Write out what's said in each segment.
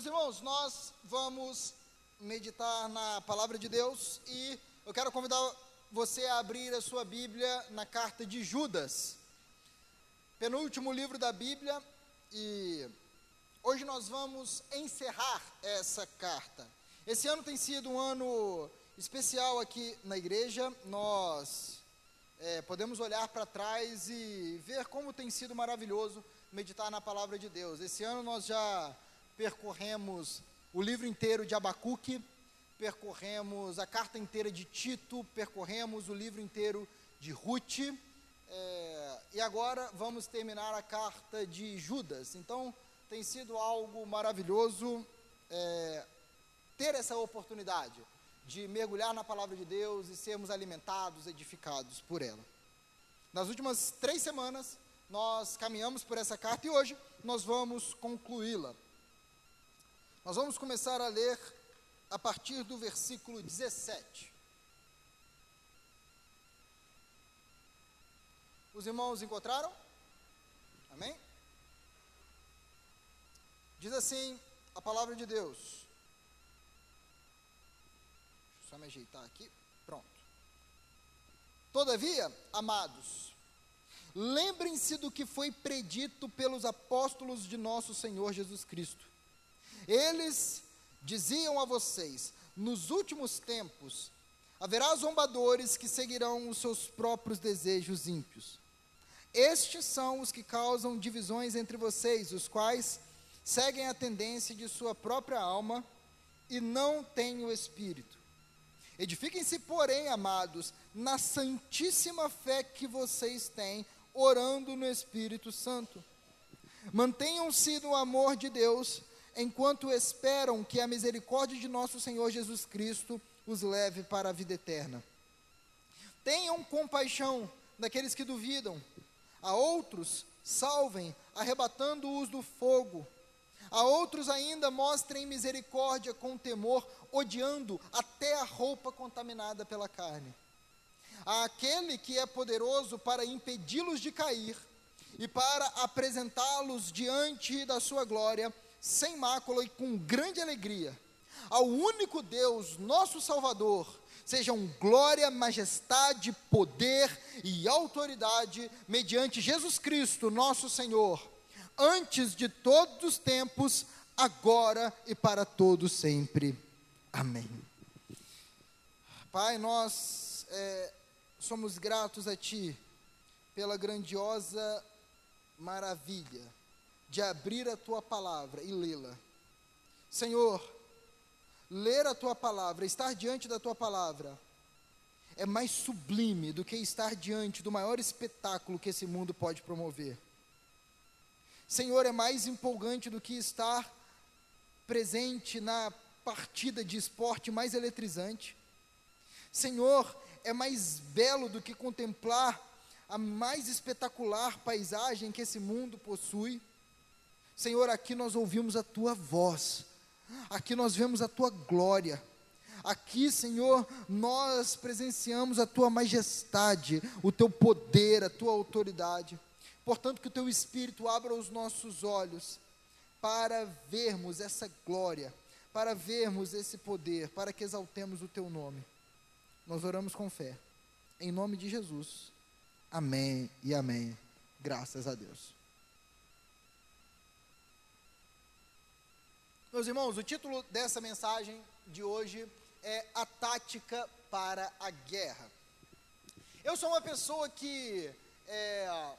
Meus irmãos, nós vamos meditar na palavra de Deus e eu quero convidar você a abrir a sua Bíblia na carta de Judas, penúltimo livro da Bíblia, e hoje nós vamos encerrar essa carta. Esse ano tem sido um ano especial aqui na igreja, nós é, podemos olhar para trás e ver como tem sido maravilhoso meditar na palavra de Deus. Esse ano nós já percorremos o livro inteiro de Abacuque, percorremos a carta inteira de Tito, percorremos o livro inteiro de Ruth, é, e agora vamos terminar a carta de Judas. Então, tem sido algo maravilhoso é, ter essa oportunidade de mergulhar na palavra de Deus e sermos alimentados, edificados por ela. Nas últimas três semanas, nós caminhamos por essa carta e hoje nós vamos concluí-la. Nós vamos começar a ler a partir do versículo 17. Os irmãos encontraram? Amém? Diz assim a palavra de Deus. Deixa eu só me ajeitar aqui. Pronto. Todavia, amados, lembrem-se do que foi predito pelos apóstolos de nosso Senhor Jesus Cristo eles diziam a vocês: nos últimos tempos haverá zombadores que seguirão os seus próprios desejos ímpios. Estes são os que causam divisões entre vocês, os quais seguem a tendência de sua própria alma e não têm o espírito. Edifiquem-se, porém, amados, na santíssima fé que vocês têm, orando no Espírito Santo. Mantenham-se no amor de Deus enquanto esperam que a misericórdia de nosso Senhor Jesus Cristo os leve para a vida eterna. Tenham compaixão daqueles que duvidam, a outros salvem, arrebatando-os do fogo. A outros ainda mostrem misericórdia com temor, odiando até a roupa contaminada pela carne. Aquele que é poderoso para impedi-los de cair e para apresentá-los diante da sua glória, sem mácula e com grande alegria. Ao único Deus, nosso Salvador, sejam glória, majestade, poder e autoridade mediante Jesus Cristo, nosso Senhor, antes de todos os tempos, agora e para todos sempre. Amém. Pai, nós é, somos gratos a Ti pela grandiosa maravilha de abrir a tua palavra e lê-la. Senhor, ler a tua palavra, estar diante da tua palavra, é mais sublime do que estar diante do maior espetáculo que esse mundo pode promover. Senhor, é mais empolgante do que estar presente na partida de esporte mais eletrizante. Senhor, é mais belo do que contemplar a mais espetacular paisagem que esse mundo possui. Senhor, aqui nós ouvimos a tua voz, aqui nós vemos a tua glória. Aqui, Senhor, nós presenciamos a tua majestade, o teu poder, a tua autoridade. Portanto, que o teu Espírito abra os nossos olhos para vermos essa glória, para vermos esse poder, para que exaltemos o teu nome. Nós oramos com fé. Em nome de Jesus. Amém e amém. Graças a Deus. Meus irmãos, o título dessa mensagem de hoje é A Tática para a Guerra. Eu sou uma pessoa que é,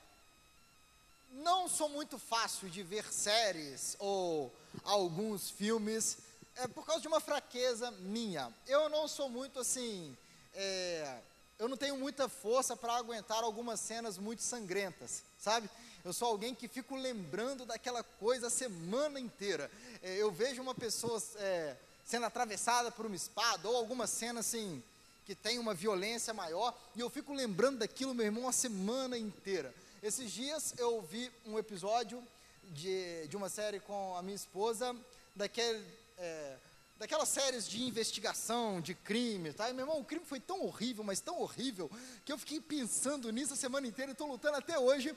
não sou muito fácil de ver séries ou alguns filmes, é por causa de uma fraqueza minha. Eu não sou muito assim, é, eu não tenho muita força para aguentar algumas cenas muito sangrentas, sabe? Eu sou alguém que fico lembrando daquela coisa a semana inteira. É, eu vejo uma pessoa é, sendo atravessada por uma espada, ou alguma cena assim, que tem uma violência maior, e eu fico lembrando daquilo, meu irmão, a semana inteira. Esses dias eu vi um episódio de, de uma série com a minha esposa, daquele. É, daquelas séries de investigação, de crime, tá? E, meu irmão, o crime foi tão horrível, mas tão horrível, que eu fiquei pensando nisso a semana inteira e estou lutando até hoje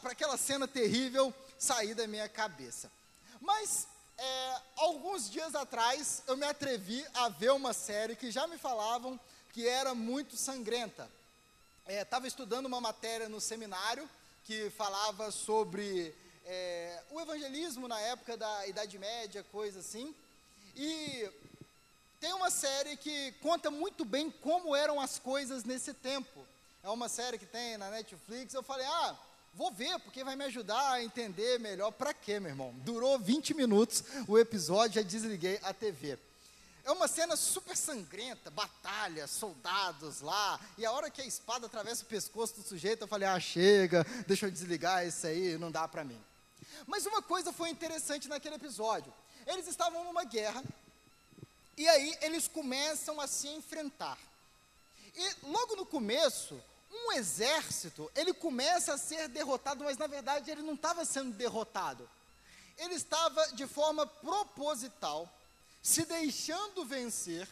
para aquela cena terrível sair da minha cabeça. Mas, é, alguns dias atrás, eu me atrevi a ver uma série que já me falavam que era muito sangrenta. Estava é, estudando uma matéria no seminário que falava sobre é, o evangelismo na época da Idade Média, coisa assim. E tem uma série que conta muito bem como eram as coisas nesse tempo. É uma série que tem na Netflix. Eu falei, ah, vou ver, porque vai me ajudar a entender melhor. Para quê, meu irmão? Durou 20 minutos o episódio, já desliguei a TV. É uma cena super sangrenta, batalha, soldados lá, e a hora que a espada atravessa o pescoço do sujeito, eu falei: ah, chega, deixa eu desligar isso aí, não dá para mim. Mas uma coisa foi interessante naquele episódio: eles estavam numa guerra, e aí eles começam a se enfrentar. E logo no começo, um exército, ele começa a ser derrotado, mas na verdade ele não estava sendo derrotado. Ele estava de forma proposital, se deixando vencer.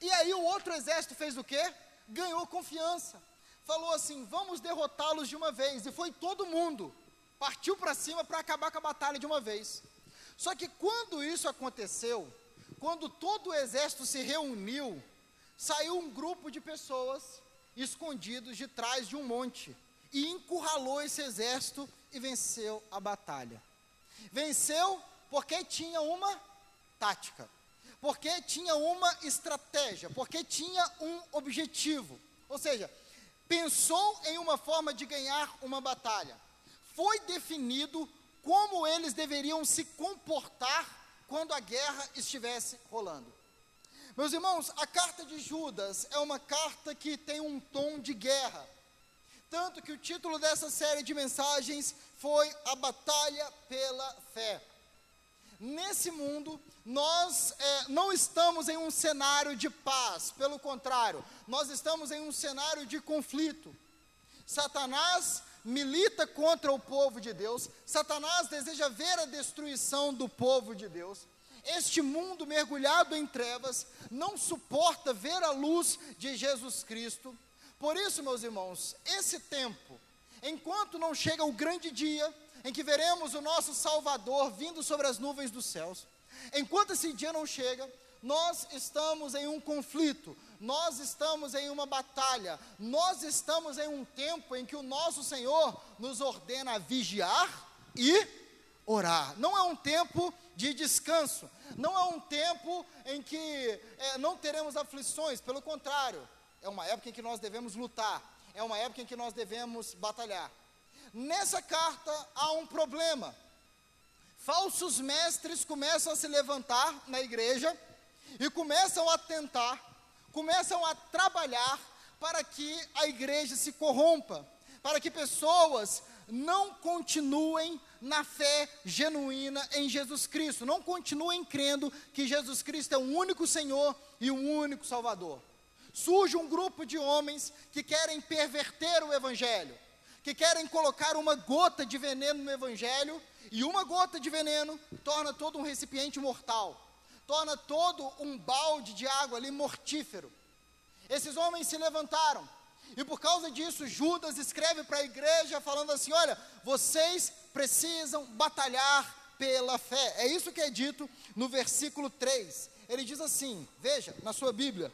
E aí o outro exército fez o quê? Ganhou confiança. Falou assim: "Vamos derrotá-los de uma vez". E foi todo mundo partiu para cima para acabar com a batalha de uma vez. Só que quando isso aconteceu, quando todo o exército se reuniu, saiu um grupo de pessoas escondidos de trás de um monte e encurralou esse exército e venceu a batalha. Venceu porque tinha uma tática, porque tinha uma estratégia, porque tinha um objetivo. Ou seja, pensou em uma forma de ganhar uma batalha. Foi definido como eles deveriam se comportar quando a guerra estivesse rolando. Meus irmãos, a carta de Judas é uma carta que tem um tom de guerra. Tanto que o título dessa série de mensagens foi A Batalha pela Fé. Nesse mundo, nós é, não estamos em um cenário de paz, pelo contrário, nós estamos em um cenário de conflito. Satanás milita contra o povo de Deus, Satanás deseja ver a destruição do povo de Deus. Este mundo mergulhado em trevas não suporta ver a luz de Jesus Cristo. Por isso, meus irmãos, esse tempo, enquanto não chega o grande dia em que veremos o nosso Salvador vindo sobre as nuvens dos céus, enquanto esse dia não chega, nós estamos em um conflito, nós estamos em uma batalha, nós estamos em um tempo em que o nosso Senhor nos ordena vigiar e orar. Não é um tempo de descanso. Não é um tempo em que é, não teremos aflições, pelo contrário, é uma época em que nós devemos lutar, é uma época em que nós devemos batalhar. Nessa carta há um problema. Falsos mestres começam a se levantar na igreja e começam a tentar, começam a trabalhar para que a igreja se corrompa, para que pessoas não continuem na fé genuína em Jesus Cristo. Não continuem crendo que Jesus Cristo é o único Senhor e o único Salvador. Surge um grupo de homens que querem perverter o Evangelho, que querem colocar uma gota de veneno no Evangelho, e uma gota de veneno torna todo um recipiente mortal, torna todo um balde de água ali mortífero. Esses homens se levantaram, e por causa disso, Judas escreve para a igreja falando assim: olha, vocês precisam batalhar pela fé. É isso que é dito no versículo 3. Ele diz assim: veja, na sua Bíblia.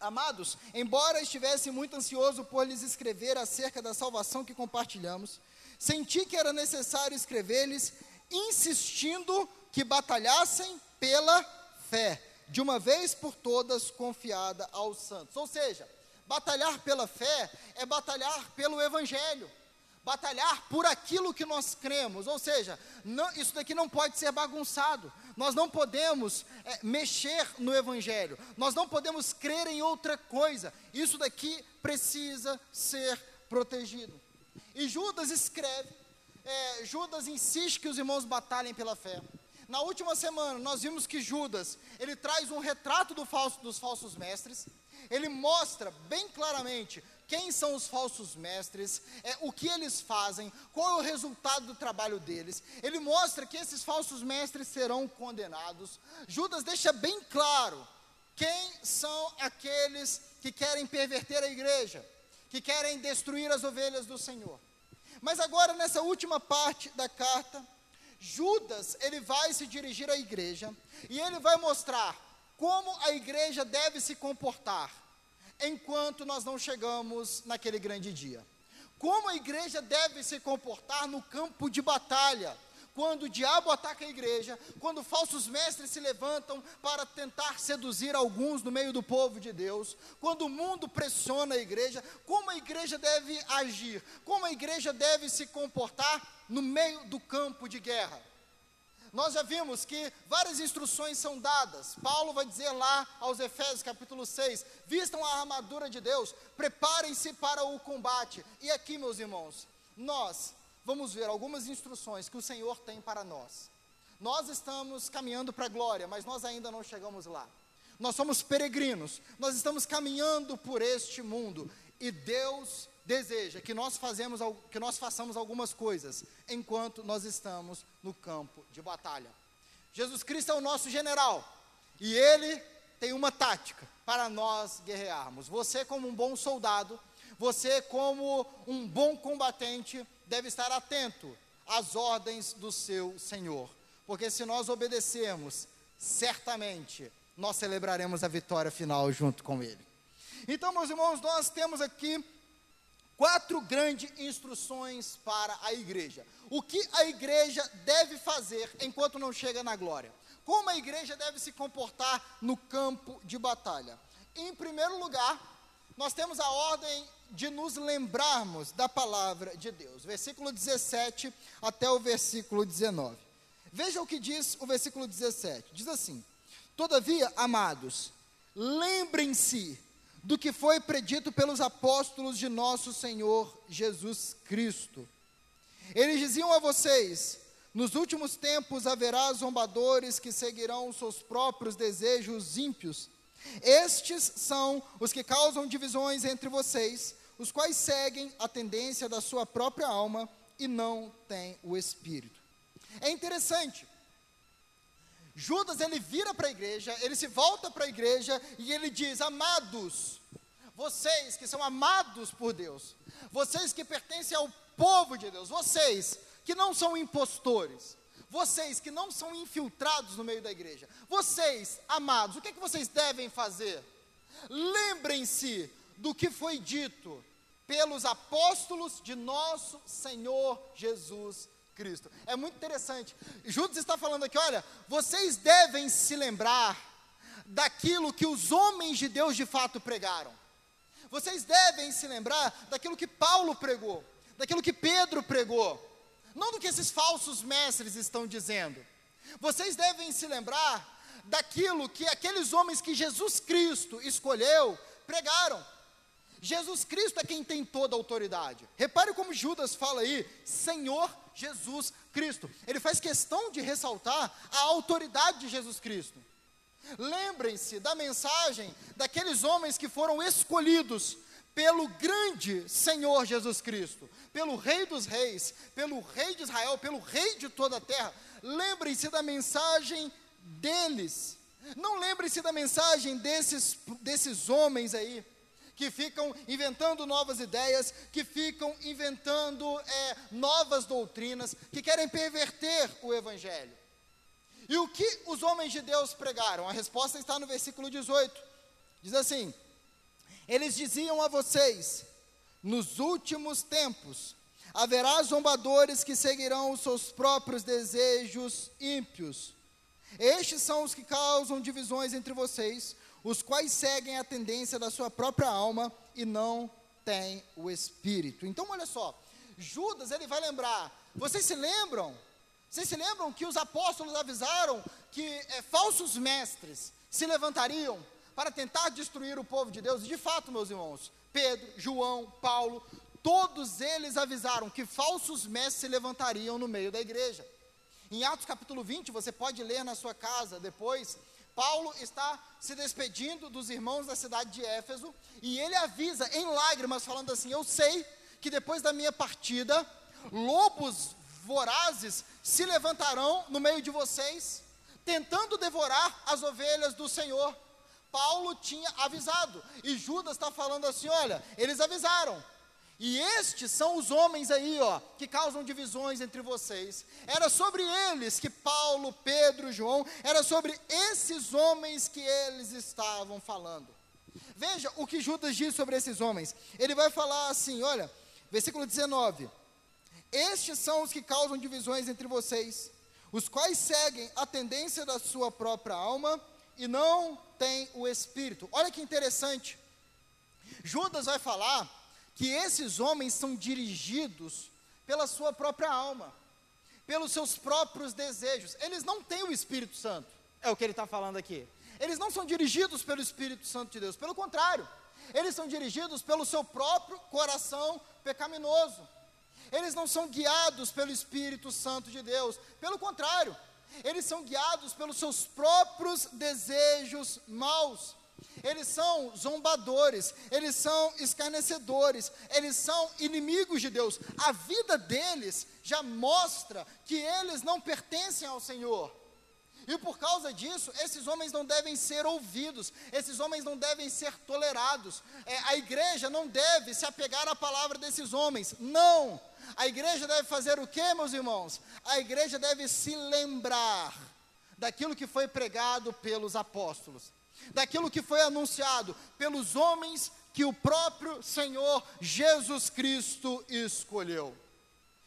Amados, embora estivesse muito ansioso por lhes escrever acerca da salvação que compartilhamos, senti que era necessário escrever-lhes, insistindo que batalhassem pela fé, de uma vez por todas confiada aos santos. Ou seja, Batalhar pela fé é batalhar pelo Evangelho, batalhar por aquilo que nós cremos, ou seja, não, isso daqui não pode ser bagunçado, nós não podemos é, mexer no Evangelho, nós não podemos crer em outra coisa, isso daqui precisa ser protegido. E Judas escreve, é, Judas insiste que os irmãos batalhem pela fé. Na última semana, nós vimos que Judas, ele traz um retrato do falso, dos falsos mestres, ele mostra bem claramente quem são os falsos mestres, é, o que eles fazem, qual é o resultado do trabalho deles. Ele mostra que esses falsos mestres serão condenados. Judas deixa bem claro quem são aqueles que querem perverter a igreja, que querem destruir as ovelhas do Senhor. Mas agora, nessa última parte da carta, Judas, ele vai se dirigir à igreja e ele vai mostrar como a igreja deve se comportar enquanto nós não chegamos naquele grande dia. Como a igreja deve se comportar no campo de batalha, quando o diabo ataca a igreja, quando falsos mestres se levantam para tentar seduzir alguns no meio do povo de Deus, quando o mundo pressiona a igreja, como a igreja deve agir, como a igreja deve se comportar no meio do campo de guerra. Nós já vimos que várias instruções são dadas. Paulo vai dizer lá aos Efésios, capítulo 6: vistam a armadura de Deus, preparem-se para o combate. E aqui, meus irmãos, nós vamos ver algumas instruções que o Senhor tem para nós. Nós estamos caminhando para a glória, mas nós ainda não chegamos lá. Nós somos peregrinos, nós estamos caminhando por este mundo e Deus deseja que nós, fazemos, que nós façamos algumas coisas enquanto nós estamos no campo de batalha. Jesus Cristo é o nosso general e ele tem uma tática para nós guerrearmos. Você, como um bom soldado, você, como um bom combatente, deve estar atento às ordens do seu Senhor, porque se nós obedecermos, certamente nós celebraremos a vitória final junto com Ele. Então, meus irmãos, nós temos aqui quatro grandes instruções para a igreja. O que a igreja deve fazer enquanto não chega na glória? Como a igreja deve se comportar no campo de batalha? Em primeiro lugar, nós temos a ordem de nos lembrarmos da palavra de Deus. Versículo 17 até o versículo 19. Veja o que diz o versículo 17. Diz assim: Todavia, amados, lembrem-se do que foi predito pelos apóstolos de nosso Senhor Jesus Cristo. Eles diziam a vocês: nos últimos tempos haverá zombadores que seguirão seus próprios desejos ímpios. Estes são os que causam divisões entre vocês, os quais seguem a tendência da sua própria alma e não têm o espírito. É interessante. Judas ele vira para a igreja, ele se volta para a igreja e ele diz: Amados, vocês que são amados por Deus, vocês que pertencem ao povo de Deus, vocês que não são impostores, vocês que não são infiltrados no meio da igreja, vocês, amados, o que, é que vocês devem fazer? Lembrem-se do que foi dito pelos apóstolos de nosso Senhor Jesus Cristo. É muito interessante. Judas está falando aqui: olha, vocês devem se lembrar daquilo que os homens de Deus de fato pregaram. Vocês devem se lembrar daquilo que Paulo pregou, daquilo que Pedro pregou, não do que esses falsos mestres estão dizendo. Vocês devem se lembrar daquilo que aqueles homens que Jesus Cristo escolheu pregaram. Jesus Cristo é quem tem toda a autoridade. Repare como Judas fala aí, Senhor Jesus Cristo. Ele faz questão de ressaltar a autoridade de Jesus Cristo. Lembrem-se da mensagem daqueles homens que foram escolhidos pelo grande Senhor Jesus Cristo, pelo Rei dos Reis, pelo Rei de Israel, pelo Rei de toda a terra. Lembrem-se da mensagem deles. Não lembrem-se da mensagem desses, desses homens aí, que ficam inventando novas ideias, que ficam inventando é, novas doutrinas, que querem perverter o Evangelho. E o que os homens de Deus pregaram? A resposta está no versículo 18. Diz assim: Eles diziam a vocês: Nos últimos tempos haverá zombadores que seguirão os seus próprios desejos ímpios. Estes são os que causam divisões entre vocês, os quais seguem a tendência da sua própria alma e não têm o espírito. Então, olha só, Judas ele vai lembrar. Vocês se lembram vocês se lembram que os apóstolos avisaram que é, falsos mestres se levantariam para tentar destruir o povo de Deus? De fato, meus irmãos, Pedro, João, Paulo, todos eles avisaram que falsos mestres se levantariam no meio da igreja. Em Atos capítulo 20, você pode ler na sua casa depois. Paulo está se despedindo dos irmãos da cidade de Éfeso e ele avisa em lágrimas, falando assim: Eu sei que depois da minha partida, lobos vorazes se levantarão no meio de vocês, tentando devorar as ovelhas do Senhor. Paulo tinha avisado, e Judas está falando assim: olha, eles avisaram E estes são os homens aí, ó, que causam divisões entre vocês. Era sobre eles que Paulo, Pedro, João, era sobre esses homens que eles estavam falando. Veja o que Judas diz sobre esses homens. Ele vai falar assim, olha, versículo 19: Estes são os que causam divisões entre vocês, os quais seguem a tendência da sua própria alma e não têm o espírito. Olha que interessante. Judas vai falar que esses homens são dirigidos pela sua própria alma, pelos seus próprios desejos. Eles não têm o Espírito Santo, é o que ele está falando aqui. Eles não são dirigidos pelo Espírito Santo de Deus, pelo contrário, eles são dirigidos pelo seu próprio coração pecaminoso. Eles não são guiados pelo Espírito Santo de Deus, pelo contrário, eles são guiados pelos seus próprios desejos maus eles são zombadores, eles são escarnecedores, eles são inimigos de Deus. A vida deles já mostra que eles não pertencem ao Senhor. E por causa disso, esses homens não devem ser ouvidos, esses homens não devem ser tolerados. É, a igreja não deve se apegar à palavra desses homens, não. A igreja deve fazer o que, meus irmãos? A igreja deve se lembrar daquilo que foi pregado pelos apóstolos daquilo que foi anunciado pelos homens que o próprio Senhor Jesus Cristo escolheu.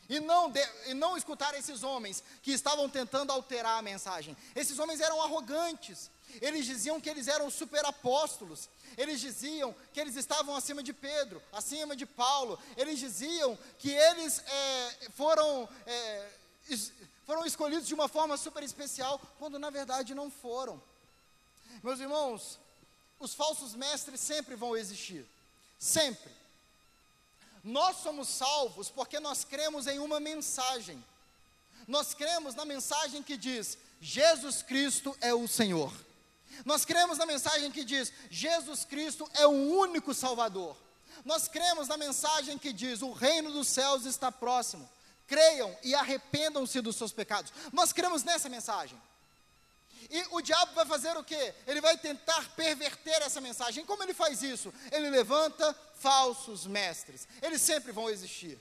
E não, de, e não escutar esses homens que estavam tentando alterar a mensagem. Esses homens eram arrogantes. Eles diziam que eles eram super apóstolos. Eles diziam que eles estavam acima de Pedro, acima de Paulo. Eles diziam que eles é, foram, é, foram escolhidos de uma forma super especial, quando na verdade não foram. Meus irmãos, os falsos mestres sempre vão existir. Sempre. Nós somos salvos porque nós cremos em uma mensagem. Nós cremos na mensagem que diz: Jesus Cristo é o Senhor. Nós cremos na mensagem que diz: Jesus Cristo é o único Salvador. Nós cremos na mensagem que diz: o reino dos céus está próximo. Creiam e arrependam-se dos seus pecados. Nós cremos nessa mensagem. E o diabo vai fazer o quê? Ele vai tentar perverter essa mensagem. Como ele faz isso? Ele levanta falsos mestres. Eles sempre vão existir.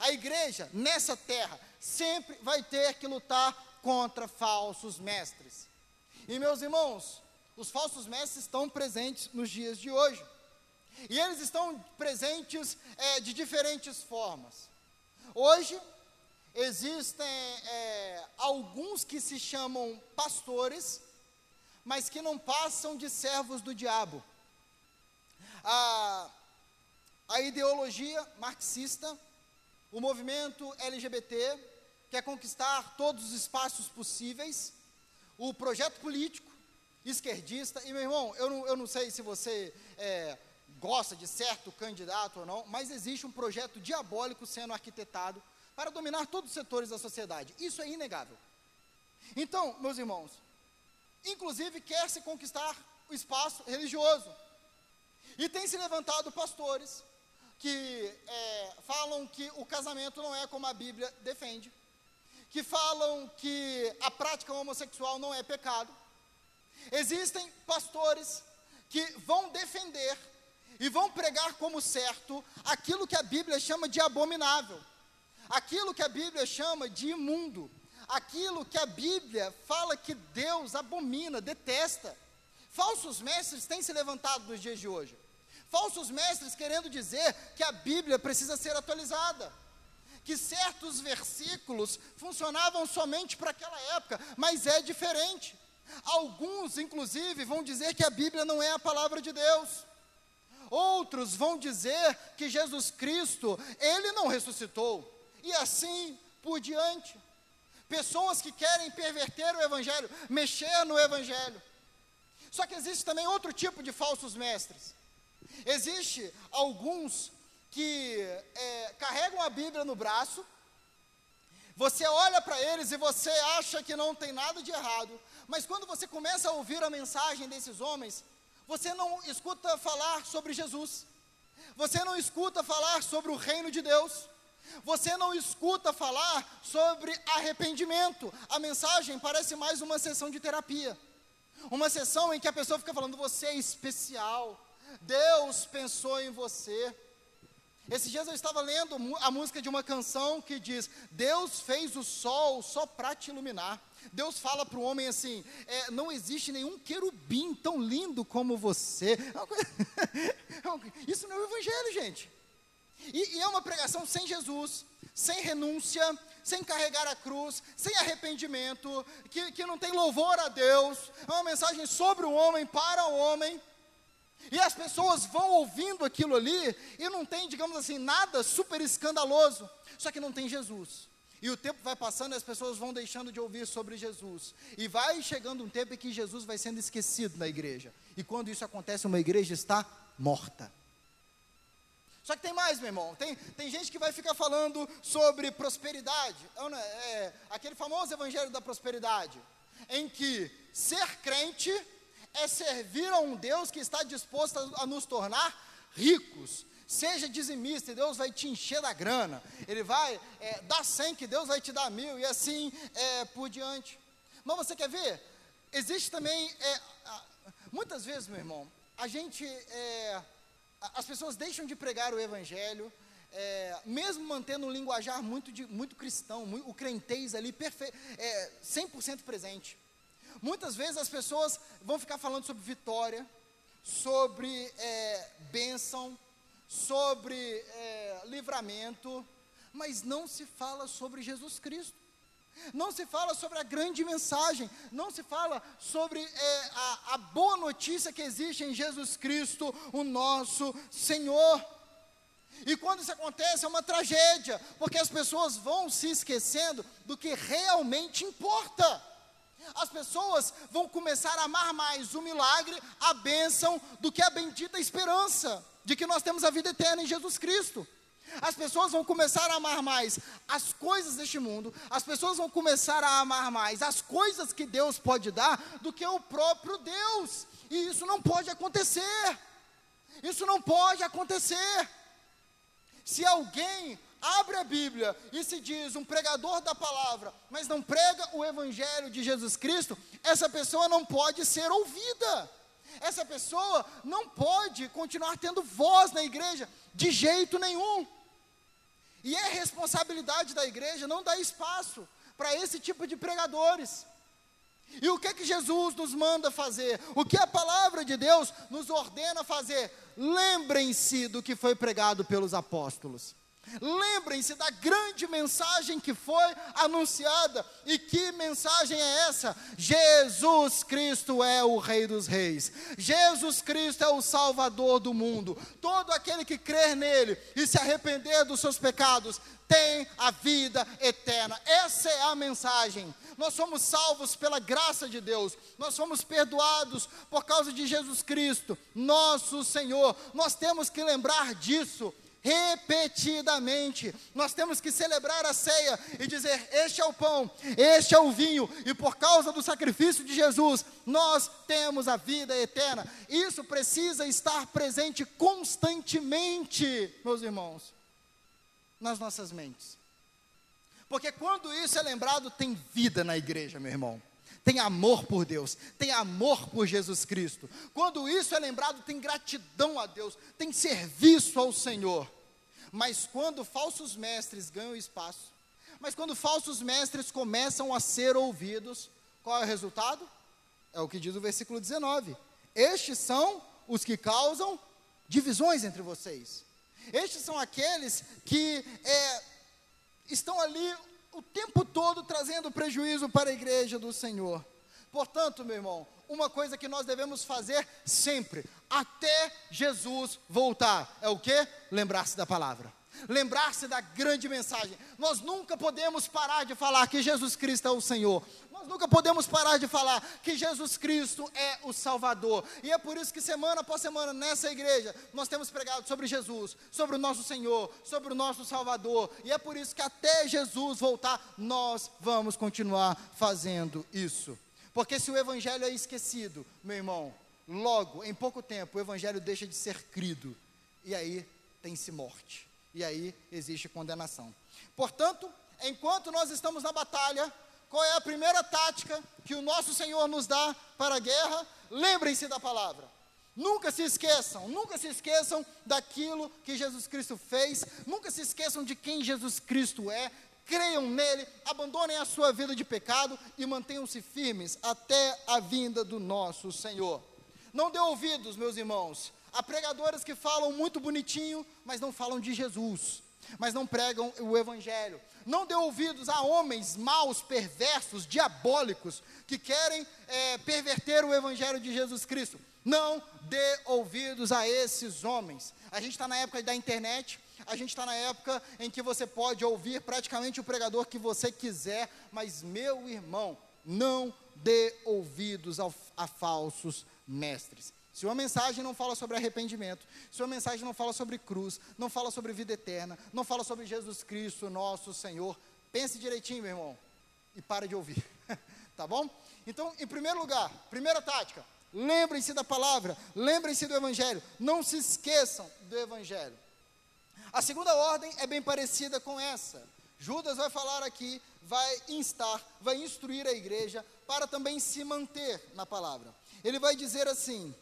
A igreja, nessa terra, sempre vai ter que lutar contra falsos mestres. E meus irmãos, os falsos mestres estão presentes nos dias de hoje. E eles estão presentes é, de diferentes formas. Hoje, existem é, alguns que se chamam pastores, mas que não passam de servos do diabo. A, a ideologia marxista, o movimento LGBT, quer conquistar todos os espaços possíveis, o projeto político esquerdista, e meu irmão, eu não, eu não sei se você é, gosta de certo candidato ou não, mas existe um projeto diabólico sendo arquitetado para dominar todos os setores da sociedade. Isso é inegável. Então, meus irmãos, inclusive quer se conquistar o espaço religioso. E tem se levantado pastores que é, falam que o casamento não é como a Bíblia defende, que falam que a prática homossexual não é pecado. Existem pastores que vão defender e vão pregar como certo aquilo que a Bíblia chama de abominável aquilo que a Bíblia chama de imundo, aquilo que a Bíblia fala que Deus abomina, detesta. Falsos mestres têm se levantado nos dias de hoje. Falsos mestres querendo dizer que a Bíblia precisa ser atualizada, que certos versículos funcionavam somente para aquela época, mas é diferente. Alguns, inclusive, vão dizer que a Bíblia não é a palavra de Deus. Outros vão dizer que Jesus Cristo, ele não ressuscitou e assim por diante. Pessoas que querem perverter o Evangelho, mexer no Evangelho. Só que existe também outro tipo de falsos mestres. Existe alguns que é, carregam a Bíblia no braço, você olha para eles e você acha que não tem nada de errado, mas quando você começa a ouvir a mensagem desses homens, você não escuta falar sobre Jesus, você não escuta falar sobre o reino de Deus, você não escuta falar sobre arrependimento. A mensagem parece mais uma sessão de terapia. Uma sessão em que a pessoa fica falando: você é especial. Deus pensou em você. Esses dias eu estava lendo a música de uma canção que diz: Deus fez o sol só para te iluminar. Deus fala para o homem assim: é, não existe nenhum querubim tão lindo como você. É isso não é o Evangelho, gente. E, e é uma pregação sem Jesus, sem renúncia, sem carregar a cruz, sem arrependimento, que, que não tem louvor a Deus. É uma mensagem sobre o homem, para o homem. E as pessoas vão ouvindo aquilo ali e não tem, digamos assim, nada super escandaloso, só que não tem Jesus. E o tempo vai passando e as pessoas vão deixando de ouvir sobre Jesus. E vai chegando um tempo em que Jesus vai sendo esquecido na igreja. E quando isso acontece, uma igreja está morta. Só que tem mais, meu irmão. Tem, tem gente que vai ficar falando sobre prosperidade. É, é, aquele famoso evangelho da prosperidade. Em que ser crente é servir a um Deus que está disposto a, a nos tornar ricos. Seja dizimista e Deus vai te encher da grana. Ele vai é, dar cem que Deus vai te dar mil e assim é, por diante. Mas você quer ver? Existe também, é, muitas vezes, meu irmão, a gente, é, as pessoas deixam de pregar o evangelho, é, mesmo mantendo um linguajar muito, de, muito cristão, muito, o crentez ali perfe, é, 100% presente. Muitas vezes as pessoas vão ficar falando sobre vitória, sobre é, bênção, sobre é, livramento, mas não se fala sobre Jesus Cristo. Não se fala sobre a grande mensagem, não se fala sobre é, a, a boa notícia que existe em Jesus Cristo, o nosso Senhor. E quando isso acontece é uma tragédia, porque as pessoas vão se esquecendo do que realmente importa as pessoas vão começar a amar mais o milagre, a bênção, do que a bendita esperança de que nós temos a vida eterna em Jesus Cristo. As pessoas vão começar a amar mais as coisas deste mundo, as pessoas vão começar a amar mais as coisas que Deus pode dar do que o próprio Deus. E isso não pode acontecer. Isso não pode acontecer. Se alguém abre a Bíblia e se diz um pregador da palavra, mas não prega o evangelho de Jesus Cristo, essa pessoa não pode ser ouvida. Essa pessoa não pode continuar tendo voz na igreja de jeito nenhum. E é responsabilidade da igreja não dar espaço para esse tipo de pregadores. E o que que Jesus nos manda fazer? O que a palavra de Deus nos ordena fazer? Lembrem-se do que foi pregado pelos apóstolos. Lembrem-se da grande mensagem que foi anunciada. E que mensagem é essa? Jesus Cristo é o Rei dos Reis. Jesus Cristo é o Salvador do mundo. Todo aquele que crer nele e se arrepender dos seus pecados tem a vida eterna. Essa é a mensagem. Nós somos salvos pela graça de Deus. Nós somos perdoados por causa de Jesus Cristo, nosso Senhor. Nós temos que lembrar disso repetidamente. Nós temos que celebrar a ceia e dizer: Este é o pão, este é o vinho, e por causa do sacrifício de Jesus, nós temos a vida eterna. Isso precisa estar presente constantemente, meus irmãos, nas nossas mentes. Porque quando isso é lembrado, tem vida na igreja, meu irmão tem amor por Deus, tem amor por Jesus Cristo. Quando isso é lembrado, tem gratidão a Deus, tem serviço ao Senhor. Mas quando falsos mestres ganham espaço, mas quando falsos mestres começam a ser ouvidos, qual é o resultado? É o que diz o versículo 19: Estes são os que causam divisões entre vocês. Estes são aqueles que é, estão ali o tempo todo trazendo prejuízo para a igreja do Senhor. Portanto, meu irmão, uma coisa que nós devemos fazer sempre, até Jesus voltar. É o que? Lembrar-se da palavra. Lembrar-se da grande mensagem. Nós nunca podemos parar de falar que Jesus Cristo é o Senhor. Nós nunca podemos parar de falar que Jesus Cristo é o Salvador. E é por isso que semana após semana nessa igreja nós temos pregado sobre Jesus, sobre o nosso Senhor, sobre o nosso Salvador. E é por isso que até Jesus voltar nós vamos continuar fazendo isso. Porque se o evangelho é esquecido, meu irmão, Logo, em pouco tempo, o evangelho deixa de ser crido. E aí tem-se morte. E aí existe condenação. Portanto, enquanto nós estamos na batalha, qual é a primeira tática que o nosso Senhor nos dá para a guerra? Lembrem-se da palavra. Nunca se esqueçam, nunca se esqueçam daquilo que Jesus Cristo fez, nunca se esqueçam de quem Jesus Cristo é, creiam nele, abandonem a sua vida de pecado e mantenham-se firmes até a vinda do nosso Senhor. Não dê ouvidos, meus irmãos, a pregadores que falam muito bonitinho, mas não falam de Jesus, mas não pregam o Evangelho. Não dê ouvidos a homens maus, perversos, diabólicos, que querem é, perverter o Evangelho de Jesus Cristo. Não dê ouvidos a esses homens. A gente está na época da internet, a gente está na época em que você pode ouvir praticamente o pregador que você quiser, mas, meu irmão, não dê ouvidos ao, a falsos mestres. Se uma mensagem não fala sobre arrependimento, se uma mensagem não fala sobre cruz, não fala sobre vida eterna, não fala sobre Jesus Cristo, nosso Senhor, pense direitinho, meu irmão, e pare de ouvir. tá bom? Então, em primeiro lugar, primeira tática, lembrem-se da palavra, lembrem-se do Evangelho, não se esqueçam do Evangelho. A segunda ordem é bem parecida com essa. Judas vai falar aqui, vai instar, vai instruir a igreja para também se manter na palavra. Ele vai dizer assim: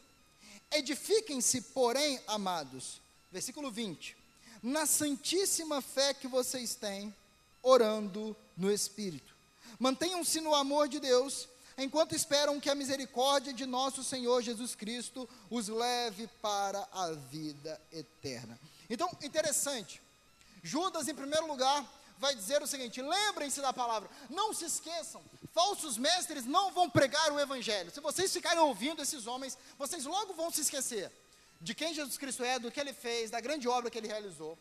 Edifiquem-se, porém, amados, versículo 20, na santíssima fé que vocês têm, orando no Espírito. Mantenham-se no amor de Deus, enquanto esperam que a misericórdia de nosso Senhor Jesus Cristo os leve para a vida eterna. Então, interessante. Judas, em primeiro lugar, vai dizer o seguinte: lembrem-se da palavra, não se esqueçam, falsos mestres não vão pregar o evangelho. Se vocês ficarem ouvindo esses homens, vocês logo vão se esquecer de quem Jesus Cristo é, do que ele fez, da grande obra que ele realizou.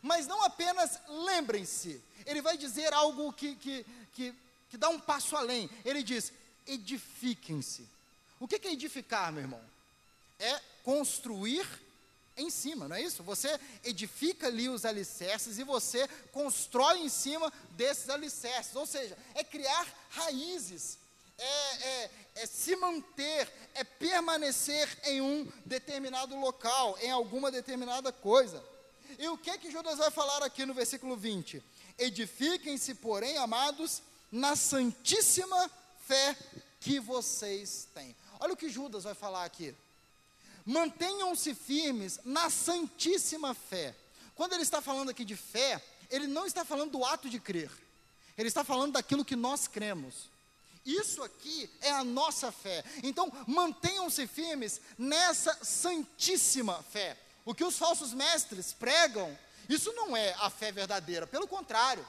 Mas não apenas lembrem-se, ele vai dizer algo que, que, que, que dá um passo além. Ele diz: edifiquem-se. O que é edificar, meu irmão? É construir em cima, não é isso? Você edifica ali os alicerces e você constrói em cima desses alicerces, ou seja, é criar raízes, é, é, é, se manter, é permanecer em um determinado local, em alguma determinada coisa. E o que que Judas vai falar aqui no versículo 20? Edifiquem-se, porém, amados, na santíssima fé que vocês têm. Olha o que Judas vai falar aqui. Mantenham-se firmes na santíssima fé. Quando ele está falando aqui de fé, ele não está falando do ato de crer. Ele está falando daquilo que nós cremos. Isso aqui é a nossa fé. Então, mantenham-se firmes nessa santíssima fé. O que os falsos mestres pregam, isso não é a fé verdadeira, pelo contrário,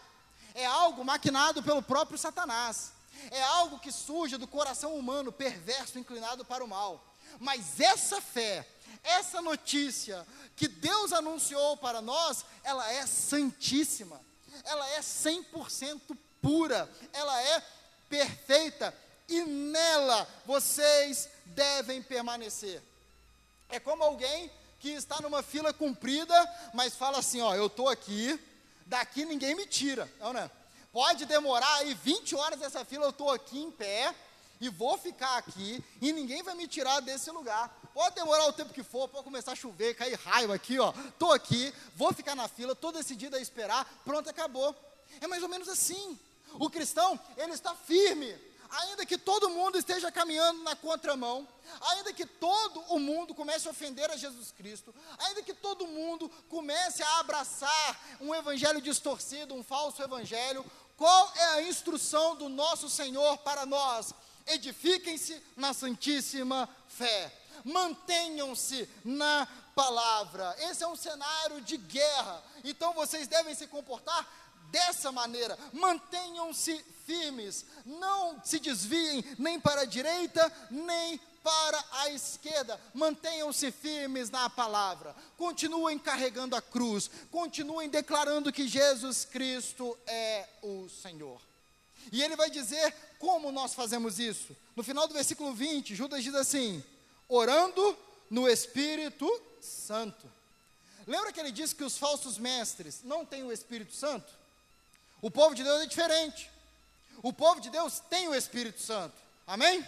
é algo maquinado pelo próprio Satanás. É algo que surge do coração humano perverso, inclinado para o mal. Mas essa fé, essa notícia que Deus anunciou para nós, ela é santíssima, ela é 100% pura, ela é perfeita e nela vocês devem permanecer. É como alguém que está numa fila comprida, mas fala assim: Ó, eu estou aqui, daqui ninguém me tira, não, né? Pode demorar aí 20 horas essa fila, eu estou aqui em pé, e vou ficar aqui e ninguém vai me tirar desse lugar. Pode demorar o tempo que for, pode começar a chover, cair raiva aqui, ó. Tô aqui, vou ficar na fila, tô decidido a esperar, pronto, acabou. É mais ou menos assim. O cristão, ele está firme, ainda que todo mundo esteja caminhando na contramão, ainda que todo o mundo comece a ofender a Jesus Cristo, ainda que todo mundo comece a abraçar um evangelho distorcido, um falso evangelho, qual é a instrução do nosso Senhor para nós? Edifiquem-se na santíssima fé, mantenham-se na palavra. Esse é um cenário de guerra, então vocês devem se comportar dessa maneira. Mantenham-se firmes, não se desviem nem para a direita, nem para a esquerda. Mantenham-se firmes na palavra. Continuem carregando a cruz. Continuem declarando que Jesus Cristo é o Senhor. E ele vai dizer como nós fazemos isso. No final do versículo 20, Judas diz assim: orando no Espírito Santo. Lembra que ele disse que os falsos mestres não têm o Espírito Santo? O povo de Deus é diferente. O povo de Deus tem o Espírito Santo. Amém?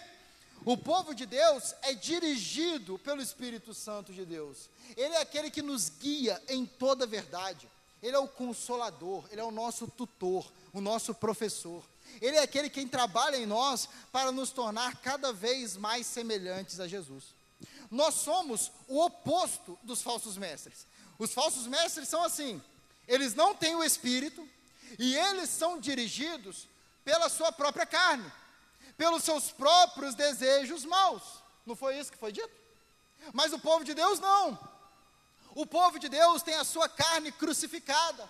O povo de Deus é dirigido pelo Espírito Santo de Deus. Ele é aquele que nos guia em toda a verdade. Ele é o consolador, ele é o nosso tutor, o nosso professor. Ele é aquele quem trabalha em nós para nos tornar cada vez mais semelhantes a Jesus. nós somos o oposto dos falsos mestres. Os falsos mestres são assim: eles não têm o espírito e eles são dirigidos pela sua própria carne, pelos seus próprios desejos maus. Não foi isso que foi dito? Mas o povo de Deus não. O povo de Deus tem a sua carne crucificada.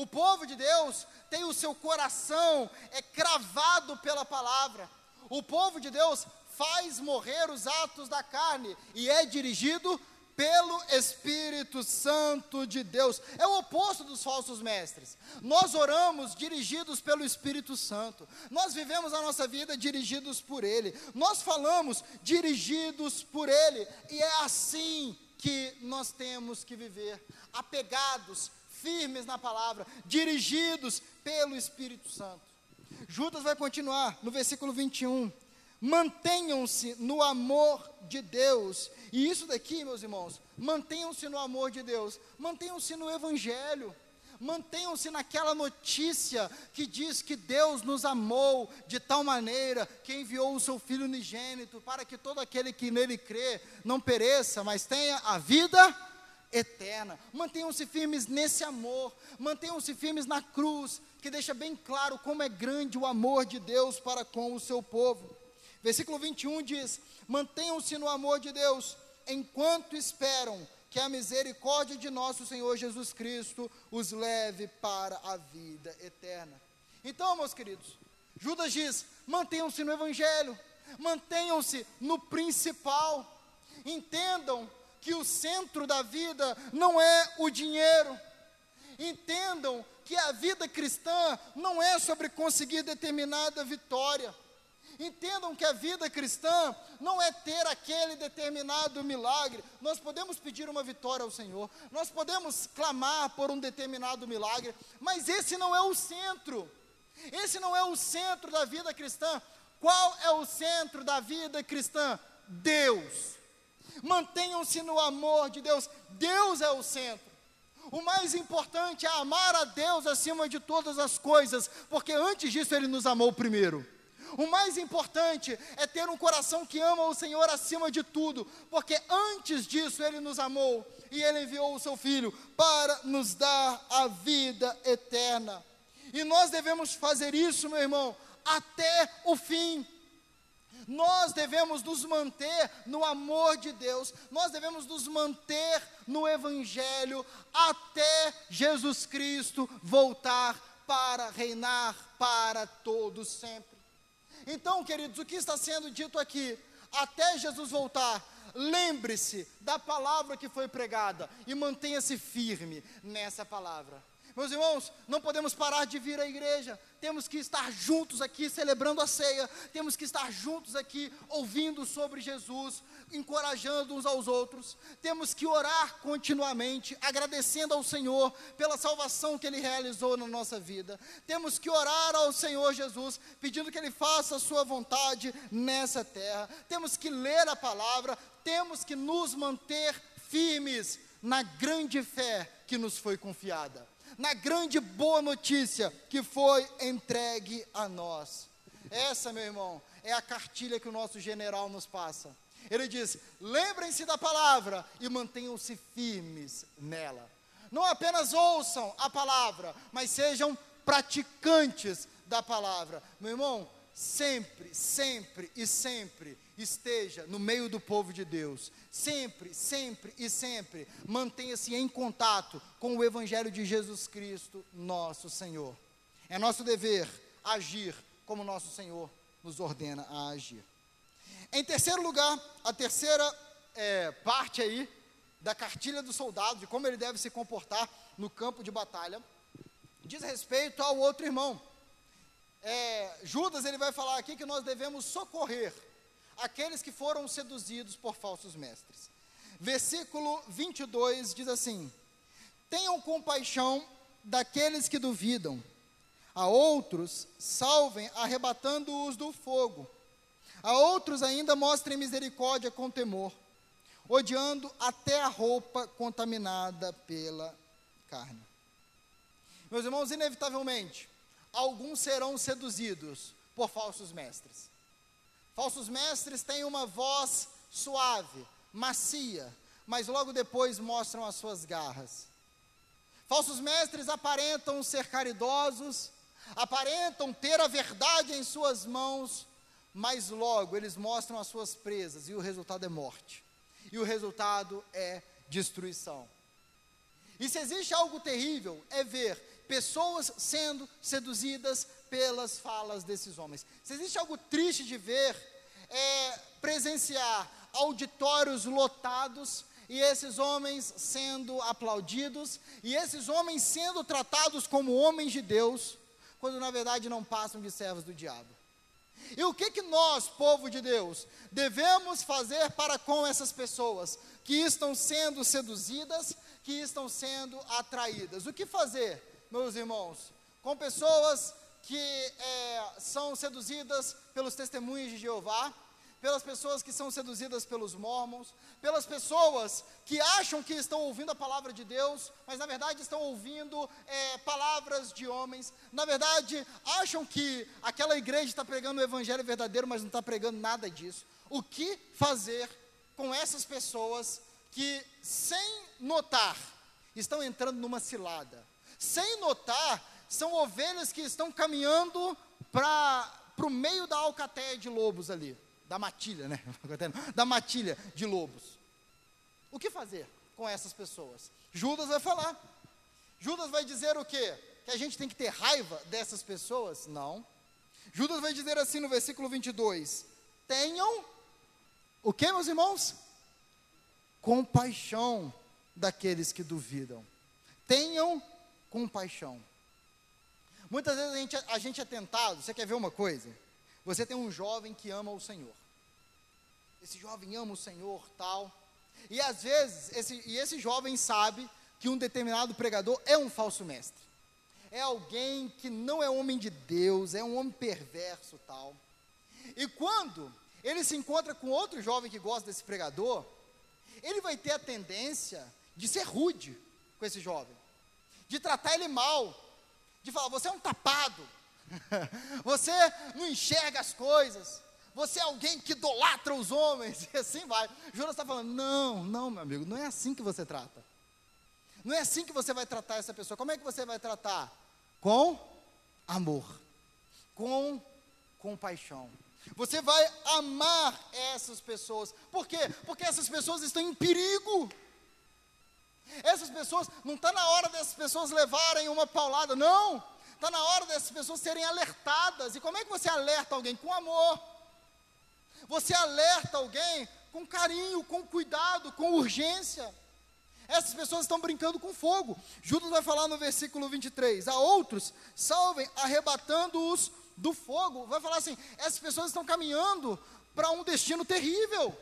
O povo de Deus tem o seu coração é cravado pela palavra. O povo de Deus faz morrer os atos da carne e é dirigido pelo Espírito Santo de Deus. É o oposto dos falsos mestres. Nós oramos dirigidos pelo Espírito Santo. Nós vivemos a nossa vida dirigidos por Ele. Nós falamos dirigidos por Ele. E é assim que nós temos que viver, apegados, firmes na palavra, dirigidos pelo Espírito Santo. Judas vai continuar no versículo 21. Mantenham-se no amor de Deus. E isso daqui, meus irmãos, mantenham-se no amor de Deus, mantenham-se no Evangelho, mantenham-se naquela notícia que diz que Deus nos amou de tal maneira que enviou o seu Filho unigênito para que todo aquele que nele crê não pereça, mas tenha a vida eterna. Mantenham-se firmes nesse amor, mantenham-se firmes na cruz, que deixa bem claro como é grande o amor de Deus para com o seu povo. Versículo 21 diz: Mantenham-se no amor de Deus, enquanto esperam que a misericórdia de nosso Senhor Jesus Cristo os leve para a vida eterna. Então, meus queridos, Judas diz: mantenham-se no Evangelho, mantenham-se no principal, entendam que o centro da vida não é o dinheiro, entendam que a vida cristã não é sobre conseguir determinada vitória. Entendam que a vida cristã não é ter aquele determinado milagre. Nós podemos pedir uma vitória ao Senhor, nós podemos clamar por um determinado milagre, mas esse não é o centro. Esse não é o centro da vida cristã. Qual é o centro da vida cristã? Deus. Mantenham-se no amor de Deus. Deus é o centro. O mais importante é amar a Deus acima de todas as coisas, porque antes disso ele nos amou primeiro. O mais importante é ter um coração que ama o Senhor acima de tudo, porque antes disso Ele nos amou e Ele enviou o Seu Filho para nos dar a vida eterna. E nós devemos fazer isso, meu irmão, até o fim. Nós devemos nos manter no amor de Deus, nós devemos nos manter no Evangelho até Jesus Cristo voltar para reinar para todos sempre. Então, queridos, o que está sendo dito aqui? Até Jesus voltar, lembre-se da palavra que foi pregada e mantenha-se firme nessa palavra. Meus irmãos, não podemos parar de vir à igreja, temos que estar juntos aqui celebrando a ceia, temos que estar juntos aqui ouvindo sobre Jesus, encorajando uns aos outros, temos que orar continuamente, agradecendo ao Senhor pela salvação que Ele realizou na nossa vida, temos que orar ao Senhor Jesus, pedindo que Ele faça a Sua vontade nessa terra, temos que ler a palavra, temos que nos manter firmes na grande fé que nos foi confiada na grande boa notícia que foi entregue a nós. Essa, meu irmão, é a cartilha que o nosso general nos passa. Ele diz: lembrem-se da palavra e mantenham-se firmes nela. Não apenas ouçam a palavra, mas sejam praticantes da palavra. Meu irmão, sempre, sempre e sempre esteja no meio do povo de Deus. Sempre, sempre e sempre mantenha-se em contato com o Evangelho de Jesus Cristo, nosso Senhor. É nosso dever agir como nosso Senhor nos ordena a agir. Em terceiro lugar, a terceira é, parte aí da cartilha do soldado, de como ele deve se comportar no campo de batalha, diz respeito ao outro irmão. É, Judas ele vai falar aqui que nós devemos socorrer aqueles que foram seduzidos por falsos mestres. Versículo 22 diz assim: Tenham compaixão daqueles que duvidam, a outros salvem arrebatando-os do fogo, a outros ainda mostrem misericórdia com temor, odiando até a roupa contaminada pela carne. Meus irmãos, inevitavelmente, alguns serão seduzidos por falsos mestres. Falsos mestres têm uma voz suave, macia, mas logo depois mostram as suas garras. Falsos mestres aparentam ser caridosos, aparentam ter a verdade em suas mãos, mas logo eles mostram as suas presas e o resultado é morte. E o resultado é destruição. E se existe algo terrível, é ver pessoas sendo seduzidas pelas falas desses homens. Se existe algo triste de ver, é presenciar auditórios lotados e esses homens sendo aplaudidos e esses homens sendo tratados como homens de Deus, quando na verdade não passam de servos do diabo. E o que que nós, povo de Deus, devemos fazer para com essas pessoas que estão sendo seduzidas, que estão sendo atraídas? O que fazer, meus irmãos, com pessoas que é, são seduzidas pelos testemunhos de Jeová, pelas pessoas que são seduzidas pelos mormons, pelas pessoas que acham que estão ouvindo a palavra de Deus, mas na verdade estão ouvindo é, palavras de homens, na verdade acham que aquela igreja está pregando o evangelho verdadeiro, mas não está pregando nada disso. O que fazer com essas pessoas que, sem notar, estão entrando numa cilada? Sem notar, são ovelhas que estão caminhando para o meio da alcateia de lobos ali da matilha, né? Da matilha de lobos. O que fazer com essas pessoas? Judas vai falar. Judas vai dizer o quê? Que a gente tem que ter raiva dessas pessoas? Não. Judas vai dizer assim no versículo 22: Tenham o que, meus irmãos? Compaixão daqueles que duvidam. Tenham compaixão. Muitas vezes a gente, a gente é tentado, você quer ver uma coisa? Você tem um jovem que ama o Senhor esse jovem ama o Senhor, tal. E às vezes, esse, e esse jovem sabe que um determinado pregador é um falso mestre. É alguém que não é homem de Deus, é um homem perverso, tal. E quando ele se encontra com outro jovem que gosta desse pregador, ele vai ter a tendência de ser rude com esse jovem, de tratar ele mal, de falar: você é um tapado, você não enxerga as coisas, você é alguém que idolatra os homens, e assim vai. Jonas está falando: não, não, meu amigo, não é assim que você trata. Não é assim que você vai tratar essa pessoa. Como é que você vai tratar? Com amor, com compaixão. Você vai amar essas pessoas. Por quê? Porque essas pessoas estão em perigo. Essas pessoas, não está na hora dessas pessoas levarem uma paulada, não. Está na hora dessas pessoas serem alertadas. E como é que você alerta alguém? Com amor. Você alerta alguém com carinho, com cuidado, com urgência. Essas pessoas estão brincando com fogo. Judas vai falar no versículo 23: A outros salvem, arrebatando-os do fogo. Vai falar assim: essas pessoas estão caminhando para um destino terrível.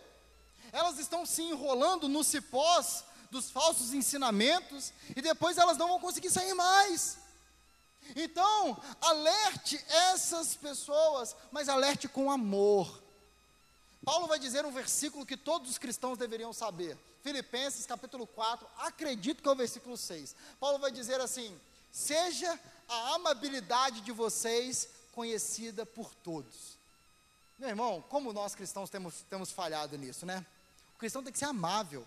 Elas estão se enrolando no cipós dos falsos ensinamentos e depois elas não vão conseguir sair mais. Então, alerte essas pessoas, mas alerte com amor. Paulo vai dizer um versículo que todos os cristãos deveriam saber. Filipenses capítulo 4, acredito que é o versículo 6. Paulo vai dizer assim: Seja a amabilidade de vocês conhecida por todos. Meu irmão, como nós cristãos temos, temos falhado nisso, né? O cristão tem que ser amável.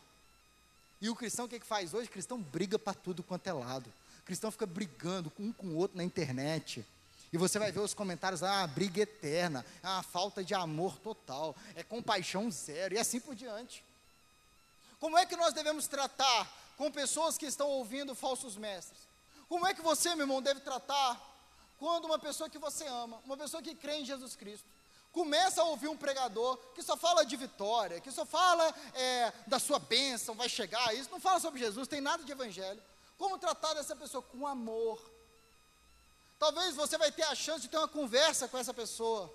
E o cristão o que, é que faz hoje? O cristão briga para tudo quanto é lado. O cristão fica brigando um com o outro na internet. E você vai ver os comentários, ah, briga eterna, ah, falta de amor total, é compaixão zero, e assim por diante. Como é que nós devemos tratar com pessoas que estão ouvindo falsos mestres? Como é que você, meu irmão, deve tratar quando uma pessoa que você ama, uma pessoa que crê em Jesus Cristo, começa a ouvir um pregador que só fala de vitória, que só fala é, da sua bênção, vai chegar, isso não fala sobre Jesus, tem nada de evangelho. Como tratar dessa pessoa? Com amor, Talvez você vai ter a chance de ter uma conversa com essa pessoa,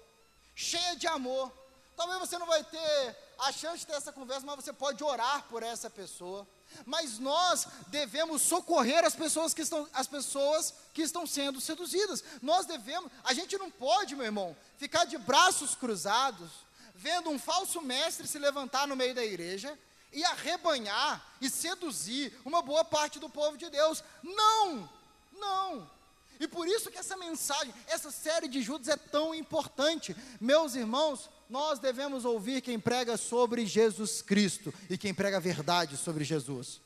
cheia de amor. Talvez você não vai ter a chance de ter essa conversa, mas você pode orar por essa pessoa. Mas nós devemos socorrer as pessoas que estão, as pessoas que estão sendo seduzidas. Nós devemos, a gente não pode, meu irmão, ficar de braços cruzados, vendo um falso mestre se levantar no meio da igreja e arrebanhar e seduzir uma boa parte do povo de Deus. Não, não. E por isso que essa mensagem, essa série de Judas é tão importante. Meus irmãos, nós devemos ouvir quem prega sobre Jesus Cristo e quem prega a verdade sobre Jesus.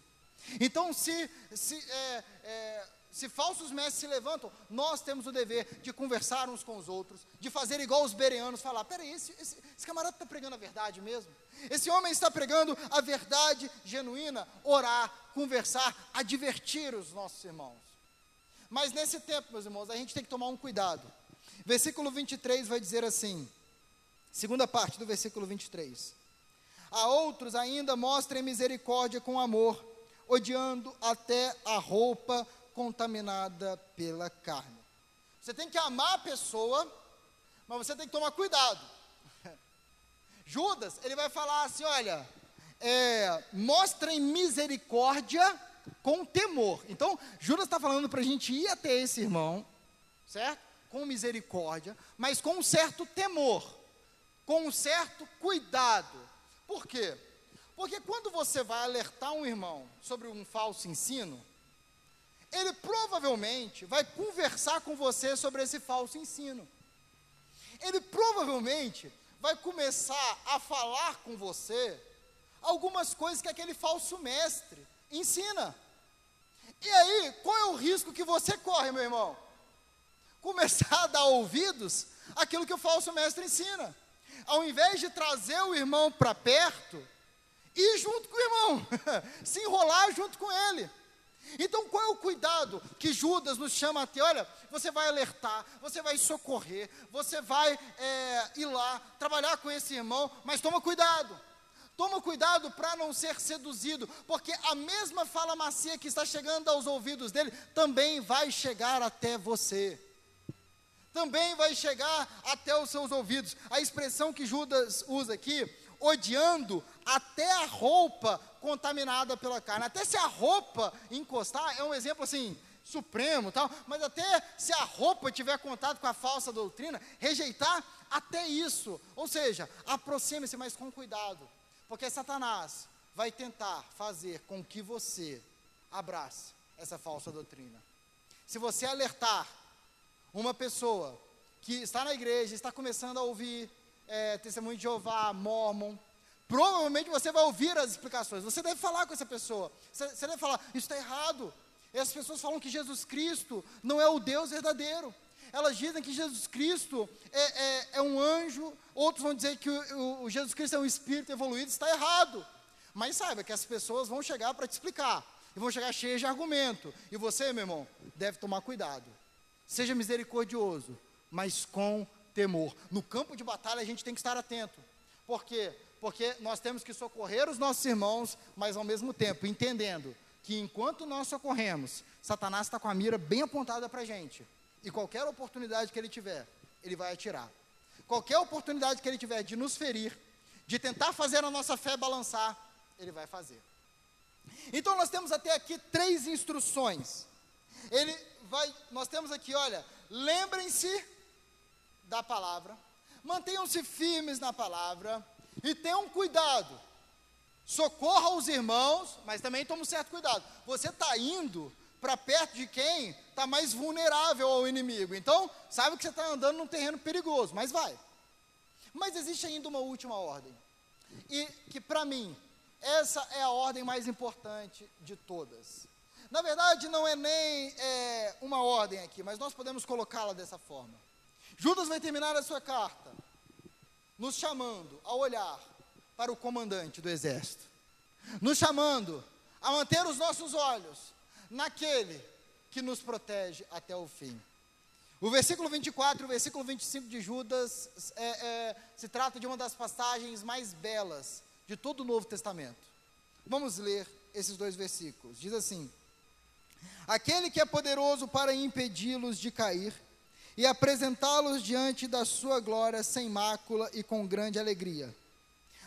Então, se, se, é, é, se falsos mestres se levantam, nós temos o dever de conversar uns com os outros, de fazer igual os bereanos, falar: peraí, esse, esse, esse camarada está pregando a verdade mesmo? Esse homem está pregando a verdade genuína, orar, conversar, advertir os nossos irmãos. Mas nesse tempo, meus irmãos, a gente tem que tomar um cuidado. Versículo 23 vai dizer assim, segunda parte do versículo 23. A outros ainda mostrem misericórdia com amor, odiando até a roupa contaminada pela carne. Você tem que amar a pessoa, mas você tem que tomar cuidado. Judas, ele vai falar assim: olha, é, mostrem misericórdia com temor. Então, Judas está falando para a gente ir até esse irmão, certo? Com misericórdia, mas com um certo temor, com um certo cuidado. Por quê? Porque quando você vai alertar um irmão sobre um falso ensino, ele provavelmente vai conversar com você sobre esse falso ensino. Ele provavelmente vai começar a falar com você algumas coisas que aquele falso mestre ensina. E aí, qual é o risco que você corre, meu irmão? Começar a dar ouvidos àquilo que o falso mestre ensina. Ao invés de trazer o irmão para perto, ir junto com o irmão, se enrolar junto com ele. Então, qual é o cuidado que Judas nos chama a ter? Olha, você vai alertar, você vai socorrer, você vai é, ir lá, trabalhar com esse irmão, mas toma cuidado. Toma cuidado para não ser seduzido, porque a mesma fala macia que está chegando aos ouvidos dele também vai chegar até você. Também vai chegar até os seus ouvidos. A expressão que Judas usa aqui odiando até a roupa contaminada pela carne. Até se a roupa encostar, é um exemplo assim, supremo tal, mas até se a roupa tiver contato com a falsa doutrina, rejeitar até isso. Ou seja, aproxime-se, mas com cuidado, porque Satanás vai tentar fazer com que você abrace essa falsa doutrina. Se você alertar uma pessoa que está na igreja, está começando a ouvir é, testemunho de Jeová, Mormon, provavelmente você vai ouvir as explicações. Você deve falar com essa pessoa. Você, você deve falar, isso está errado. E as pessoas falam que Jesus Cristo não é o Deus verdadeiro. Elas dizem que Jesus Cristo é, é, é um anjo, outros vão dizer que o, o, Jesus Cristo é um espírito evoluído, está errado. Mas saiba que as pessoas vão chegar para te explicar, e vão chegar cheias de argumento. E você, meu irmão, deve tomar cuidado. Seja misericordioso, mas com temor. No campo de batalha a gente tem que estar atento. Por quê? Porque nós temos que socorrer os nossos irmãos, mas ao mesmo tempo entendendo que enquanto nós socorremos, Satanás está com a mira bem apontada para a gente. E qualquer oportunidade que ele tiver, ele vai atirar. Qualquer oportunidade que ele tiver de nos ferir, de tentar fazer a nossa fé balançar, ele vai fazer. Então nós temos até aqui três instruções. Ele vai, nós temos aqui, olha, lembrem-se da palavra, mantenham-se firmes na palavra e tenham cuidado. Socorra os irmãos, mas também tome um certo cuidado. Você está indo para perto de quem está mais vulnerável ao inimigo. Então, sabe que você está andando num terreno perigoso, mas vai. Mas existe ainda uma última ordem. E que para mim, essa é a ordem mais importante de todas. Na verdade, não é nem é, uma ordem aqui, mas nós podemos colocá-la dessa forma. Judas vai terminar a sua carta nos chamando a olhar para o comandante do exército, nos chamando a manter os nossos olhos naquele que nos protege até o fim. O versículo 24 e o versículo 25 de Judas é, é, se trata de uma das passagens mais belas de todo o Novo Testamento. Vamos ler esses dois versículos. Diz assim: Aquele que é poderoso para impedi-los de cair e apresentá-los diante da sua glória sem mácula e com grande alegria.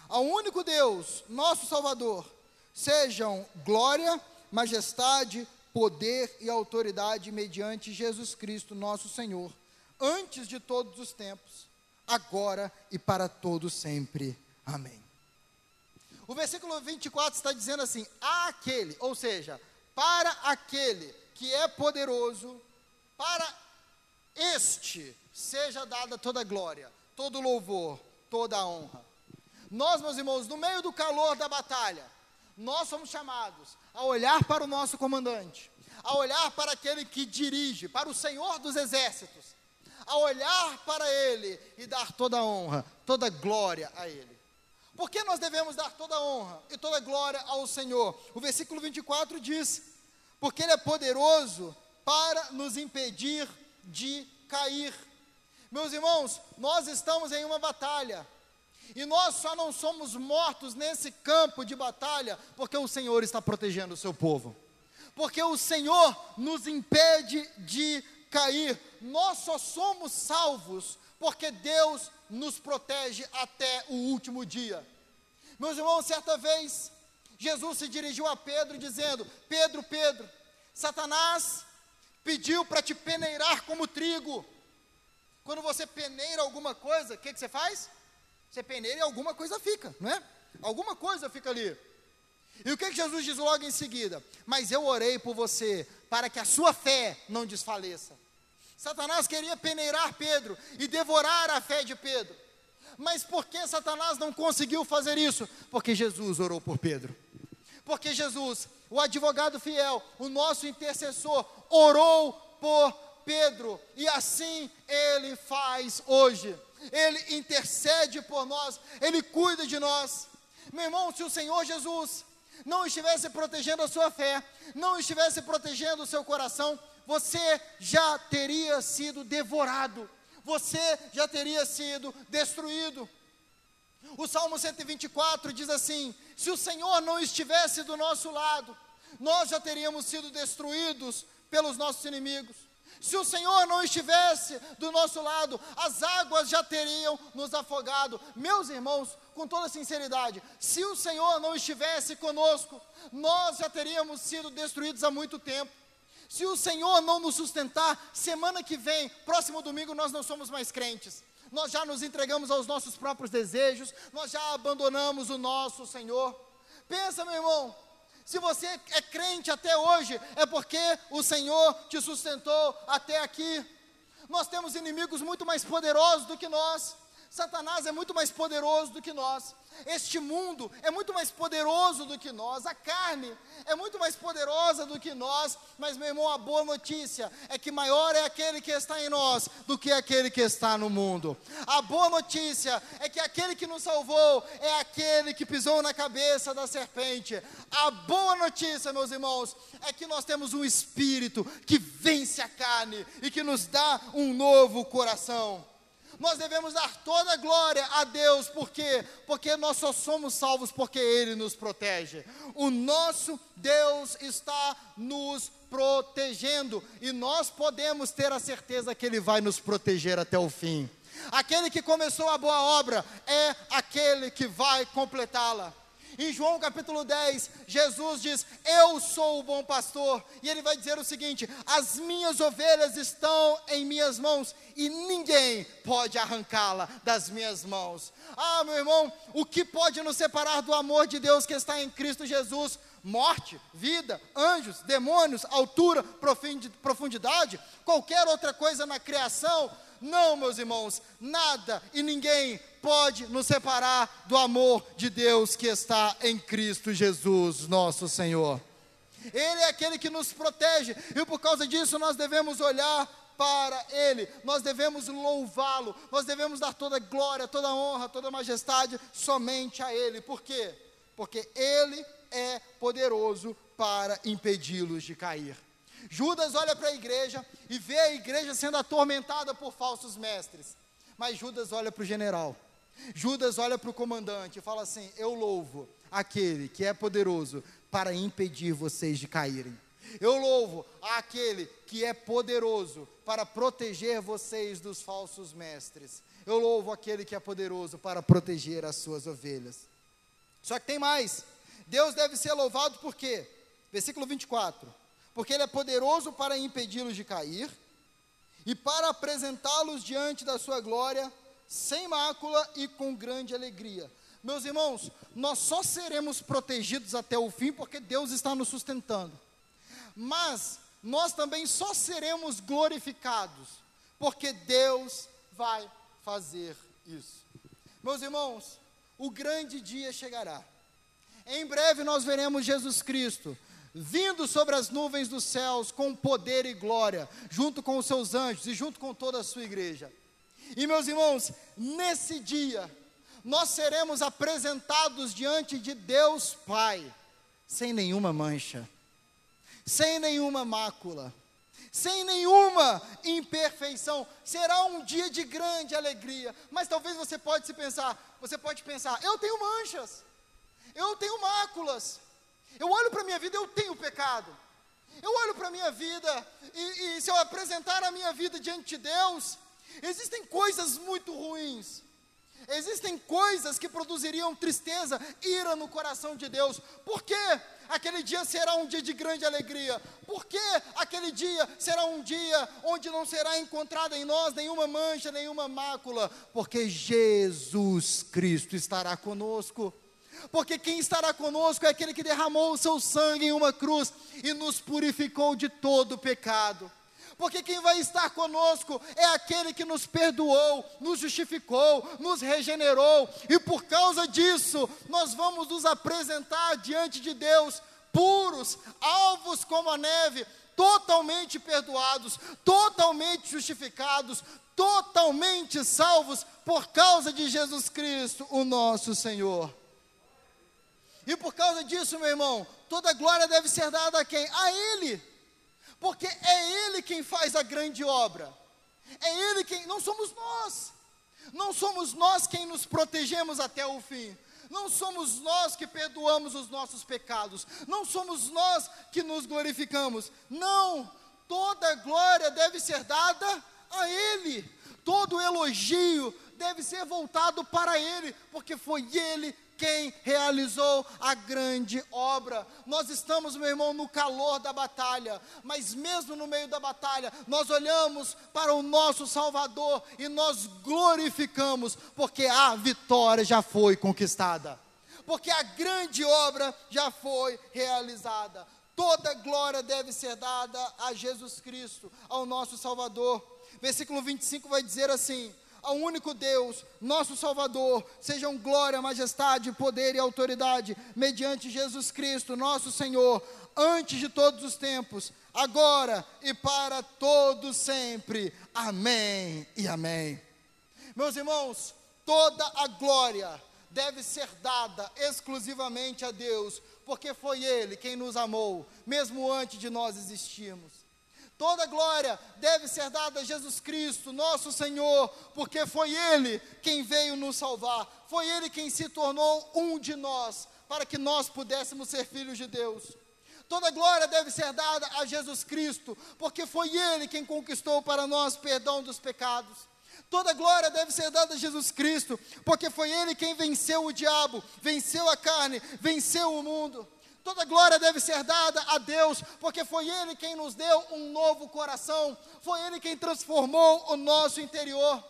Ao único Deus, nosso Salvador, sejam glória, majestade, poder e autoridade mediante Jesus Cristo, nosso Senhor, antes de todos os tempos, agora e para todo sempre. Amém. O versículo 24 está dizendo assim: aquele, ou seja, para aquele que é poderoso, para este seja dada toda glória, todo louvor, toda a honra. Nós, meus irmãos, no meio do calor da batalha, nós somos chamados a olhar para o nosso comandante, a olhar para aquele que dirige, para o Senhor dos exércitos, a olhar para ele e dar toda a honra, toda a glória a ele. Por que nós devemos dar toda honra e toda glória ao Senhor? O versículo 24 diz: Porque Ele é poderoso para nos impedir de cair. Meus irmãos, nós estamos em uma batalha. E nós só não somos mortos nesse campo de batalha porque o Senhor está protegendo o seu povo. Porque o Senhor nos impede de cair. Nós só somos salvos porque Deus nos protege até o último dia. Meus irmãos, certa vez, Jesus se dirigiu a Pedro dizendo: Pedro, Pedro, Satanás pediu para te peneirar como trigo. Quando você peneira alguma coisa, o que, que você faz? Você peneira e alguma coisa fica, não é? Alguma coisa fica ali. E o que, que Jesus diz logo em seguida? Mas eu orei por você, para que a sua fé não desfaleça. Satanás queria peneirar Pedro e devorar a fé de Pedro. Mas por que Satanás não conseguiu fazer isso? Porque Jesus orou por Pedro. Porque Jesus, o advogado fiel, o nosso intercessor, orou por Pedro, e assim ele faz hoje. Ele intercede por nós, ele cuida de nós. Meu irmão, se o Senhor Jesus não estivesse protegendo a sua fé, não estivesse protegendo o seu coração, você já teria sido devorado, você já teria sido destruído. O Salmo 124 diz assim: Se o Senhor não estivesse do nosso lado, nós já teríamos sido destruídos pelos nossos inimigos. Se o Senhor não estivesse do nosso lado, as águas já teriam nos afogado. Meus irmãos, com toda sinceridade, se o Senhor não estivesse conosco, nós já teríamos sido destruídos há muito tempo. Se o Senhor não nos sustentar, semana que vem, próximo domingo, nós não somos mais crentes. Nós já nos entregamos aos nossos próprios desejos, nós já abandonamos o nosso Senhor. Pensa, meu irmão, se você é crente até hoje, é porque o Senhor te sustentou até aqui. Nós temos inimigos muito mais poderosos do que nós. Satanás é muito mais poderoso do que nós. Este mundo é muito mais poderoso do que nós. A carne é muito mais poderosa do que nós. Mas, meu irmão, a boa notícia é que maior é aquele que está em nós do que aquele que está no mundo. A boa notícia é que aquele que nos salvou é aquele que pisou na cabeça da serpente. A boa notícia, meus irmãos, é que nós temos um espírito que vence a carne e que nos dá um novo coração. Nós devemos dar toda a glória a Deus, por quê? Porque nós só somos salvos porque Ele nos protege. O nosso Deus está nos protegendo e nós podemos ter a certeza que Ele vai nos proteger até o fim. Aquele que começou a boa obra é aquele que vai completá-la. Em João capítulo 10, Jesus diz: Eu sou o bom pastor. E ele vai dizer o seguinte: As minhas ovelhas estão em minhas mãos e ninguém pode arrancá-la das minhas mãos. Ah, meu irmão, o que pode nos separar do amor de Deus que está em Cristo Jesus? Morte, vida, anjos, demônios, altura, profundidade, qualquer outra coisa na criação não, meus irmãos, nada e ninguém pode nos separar do amor de Deus que está em Cristo Jesus, nosso Senhor. Ele é aquele que nos protege e por causa disso nós devemos olhar para Ele, nós devemos louvá-lo, nós devemos dar toda glória, toda honra, toda majestade somente a Ele. Por quê? Porque Ele é poderoso para impedi-los de cair. Judas olha para a igreja e vê a igreja sendo atormentada por falsos mestres. Mas Judas olha para o general. Judas olha para o comandante e fala assim: Eu louvo aquele que é poderoso para impedir vocês de caírem. Eu louvo aquele que é poderoso para proteger vocês dos falsos mestres. Eu louvo aquele que é poderoso para proteger as suas ovelhas. Só que tem mais. Deus deve ser louvado por quê? Versículo 24 porque Ele é poderoso para impedi-los de cair e para apresentá-los diante da Sua glória, sem mácula e com grande alegria. Meus irmãos, nós só seremos protegidos até o fim porque Deus está nos sustentando. Mas nós também só seremos glorificados porque Deus vai fazer isso. Meus irmãos, o grande dia chegará. Em breve nós veremos Jesus Cristo vindo sobre as nuvens dos céus com poder e glória, junto com os seus anjos e junto com toda a sua igreja. E meus irmãos, nesse dia, nós seremos apresentados diante de Deus Pai, sem nenhuma mancha, sem nenhuma mácula, sem nenhuma imperfeição. Será um dia de grande alegria. Mas talvez você pode se pensar, você pode pensar, eu tenho manchas, eu tenho máculas, eu olho para a minha vida, eu tenho pecado. Eu olho para a minha vida e, e, se eu apresentar a minha vida diante de Deus, existem coisas muito ruins. Existem coisas que produziriam tristeza, ira no coração de Deus. Por que aquele dia será um dia de grande alegria? Por que aquele dia será um dia onde não será encontrada em nós nenhuma mancha, nenhuma mácula? Porque Jesus Cristo estará conosco porque quem estará conosco é aquele que derramou o seu sangue em uma cruz e nos purificou de todo pecado. Porque quem vai estar conosco é aquele que nos perdoou, nos justificou, nos regenerou, e por causa disso, nós vamos nos apresentar diante de Deus puros, alvos como a neve, totalmente perdoados, totalmente justificados, totalmente salvos por causa de Jesus Cristo, o nosso Senhor. E por causa disso, meu irmão, toda glória deve ser dada a quem? A Ele. Porque é Ele quem faz a grande obra. É Ele quem. Não somos nós. Não somos nós quem nos protegemos até o fim. Não somos nós que perdoamos os nossos pecados. Não somos nós que nos glorificamos. Não. Toda glória deve ser dada a Ele. Todo elogio deve ser voltado para Ele, porque foi Ele quem realizou a grande obra. Nós estamos, meu irmão, no calor da batalha, mas mesmo no meio da batalha, nós olhamos para o nosso Salvador e nós glorificamos, porque a vitória já foi conquistada, porque a grande obra já foi realizada. Toda glória deve ser dada a Jesus Cristo, ao nosso Salvador. Versículo 25 vai dizer assim: ao único Deus, nosso Salvador, sejam glória, majestade, poder e autoridade, mediante Jesus Cristo, nosso Senhor, antes de todos os tempos, agora e para todos sempre. Amém e amém. Meus irmãos, toda a glória deve ser dada exclusivamente a Deus, porque foi Ele quem nos amou, mesmo antes de nós existirmos. Toda glória deve ser dada a Jesus Cristo, nosso Senhor, porque foi Ele quem veio nos salvar, foi Ele quem se tornou um de nós, para que nós pudéssemos ser filhos de Deus. Toda glória deve ser dada a Jesus Cristo, porque foi Ele quem conquistou para nós perdão dos pecados. Toda glória deve ser dada a Jesus Cristo, porque foi Ele quem venceu o diabo, venceu a carne, venceu o mundo. Toda glória deve ser dada a Deus, porque foi Ele quem nos deu um novo coração, foi Ele quem transformou o nosso interior.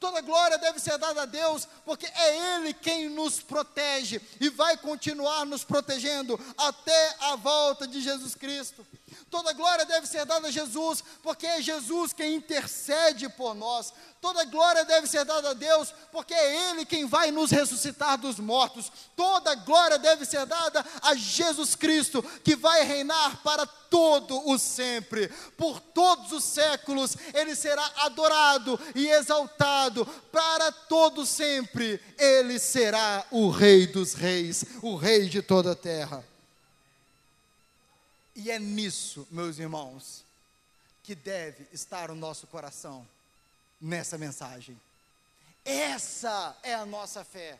Toda glória deve ser dada a Deus, porque é Ele quem nos protege e vai continuar nos protegendo até a volta de Jesus Cristo. Toda glória deve ser dada a Jesus, porque é Jesus quem intercede por nós. Toda glória deve ser dada a Deus, porque é Ele quem vai nos ressuscitar dos mortos. Toda glória deve ser dada a Jesus Cristo, que vai reinar para todo o sempre. Por todos os séculos, Ele será adorado e exaltado para todo sempre. Ele será o Rei dos Reis, o Rei de toda a terra. E é nisso, meus irmãos, que deve estar o nosso coração nessa mensagem. Essa é a nossa fé.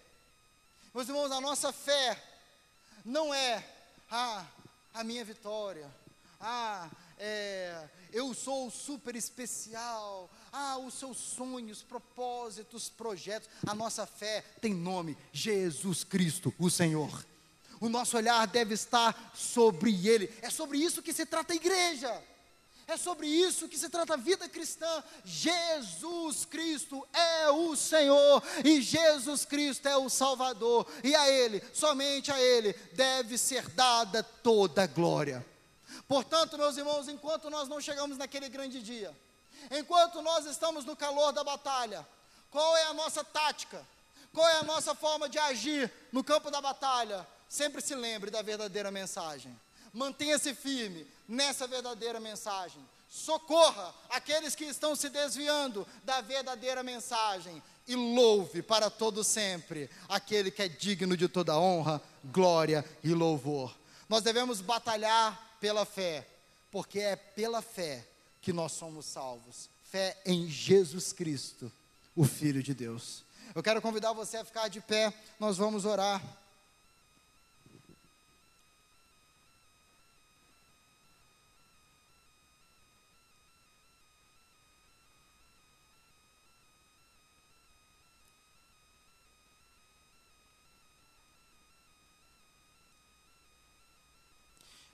Meus irmãos, a nossa fé não é ah, a minha vitória. Ah, é, eu sou super especial. Ah, os seus sonhos, propósitos, projetos. A nossa fé tem nome: Jesus Cristo, o Senhor o nosso olhar deve estar sobre Ele. É sobre isso que se trata a igreja. É sobre isso que se trata a vida cristã. Jesus Cristo é o Senhor e Jesus Cristo é o Salvador. E a Ele, somente a Ele, deve ser dada toda a glória. Portanto, meus irmãos, enquanto nós não chegamos naquele grande dia, enquanto nós estamos no calor da batalha, qual é a nossa tática? Qual é a nossa forma de agir no campo da batalha? Sempre se lembre da verdadeira mensagem. Mantenha-se firme nessa verdadeira mensagem. Socorra aqueles que estão se desviando da verdadeira mensagem e louve para todo sempre aquele que é digno de toda honra, glória e louvor. Nós devemos batalhar pela fé, porque é pela fé que nós somos salvos. Fé em Jesus Cristo, o Filho de Deus. Eu quero convidar você a ficar de pé, nós vamos orar.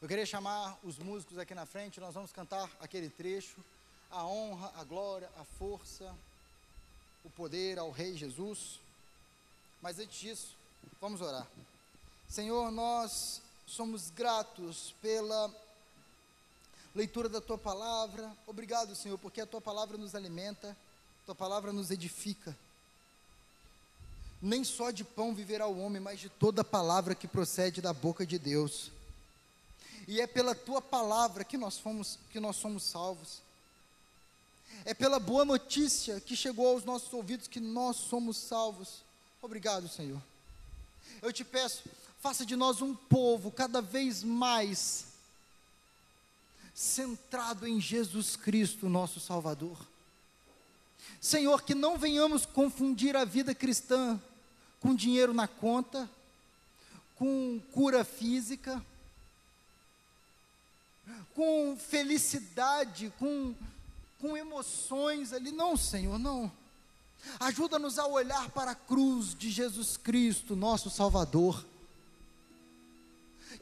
Eu queria chamar os músicos aqui na frente, nós vamos cantar aquele trecho, a honra, a glória, a força, o poder ao Rei Jesus. Mas antes disso, vamos orar. Senhor, nós somos gratos pela leitura da tua palavra. Obrigado, Senhor, porque a tua palavra nos alimenta, a tua palavra nos edifica. Nem só de pão viverá o homem, mas de toda palavra que procede da boca de Deus e é pela tua palavra que nós fomos que nós somos salvos. É pela boa notícia que chegou aos nossos ouvidos que nós somos salvos. Obrigado, Senhor. Eu te peço, faça de nós um povo cada vez mais centrado em Jesus Cristo, nosso Salvador. Senhor, que não venhamos confundir a vida cristã com dinheiro na conta, com cura física, com felicidade, com, com emoções ali. Não, Senhor, não. Ajuda-nos a olhar para a cruz de Jesus Cristo, nosso Salvador.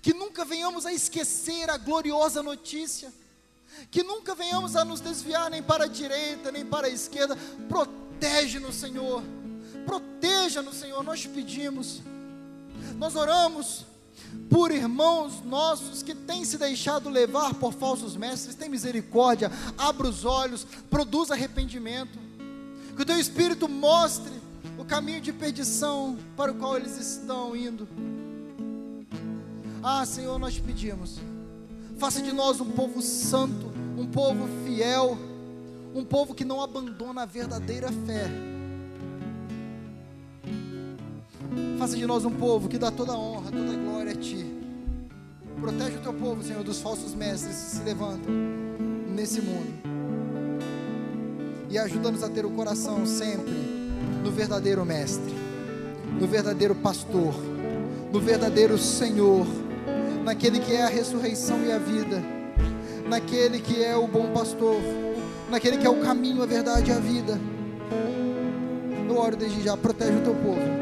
Que nunca venhamos a esquecer a gloriosa notícia. Que nunca venhamos a nos desviar nem para a direita, nem para a esquerda. Protege-nos, Senhor. Proteja-nos, Senhor. Nós pedimos. Nós oramos por irmãos nossos que têm se deixado levar por falsos mestres, tem misericórdia, abra os olhos, produz arrependimento, que o teu Espírito mostre o caminho de perdição para o qual eles estão indo. Ah, Senhor, nós pedimos, faça de nós um povo santo, um povo fiel, um povo que não abandona a verdadeira fé Faça de nós um povo que dá toda a honra, toda a glória a Ti. Protege o Teu povo, Senhor, dos falsos mestres que se levantam nesse mundo. E ajuda-nos a ter o coração sempre no verdadeiro Mestre, no verdadeiro Pastor, no verdadeiro Senhor, naquele que é a ressurreição e a vida, naquele que é o bom pastor, naquele que é o caminho, a verdade e a vida. Eu oro desde já, protege o teu povo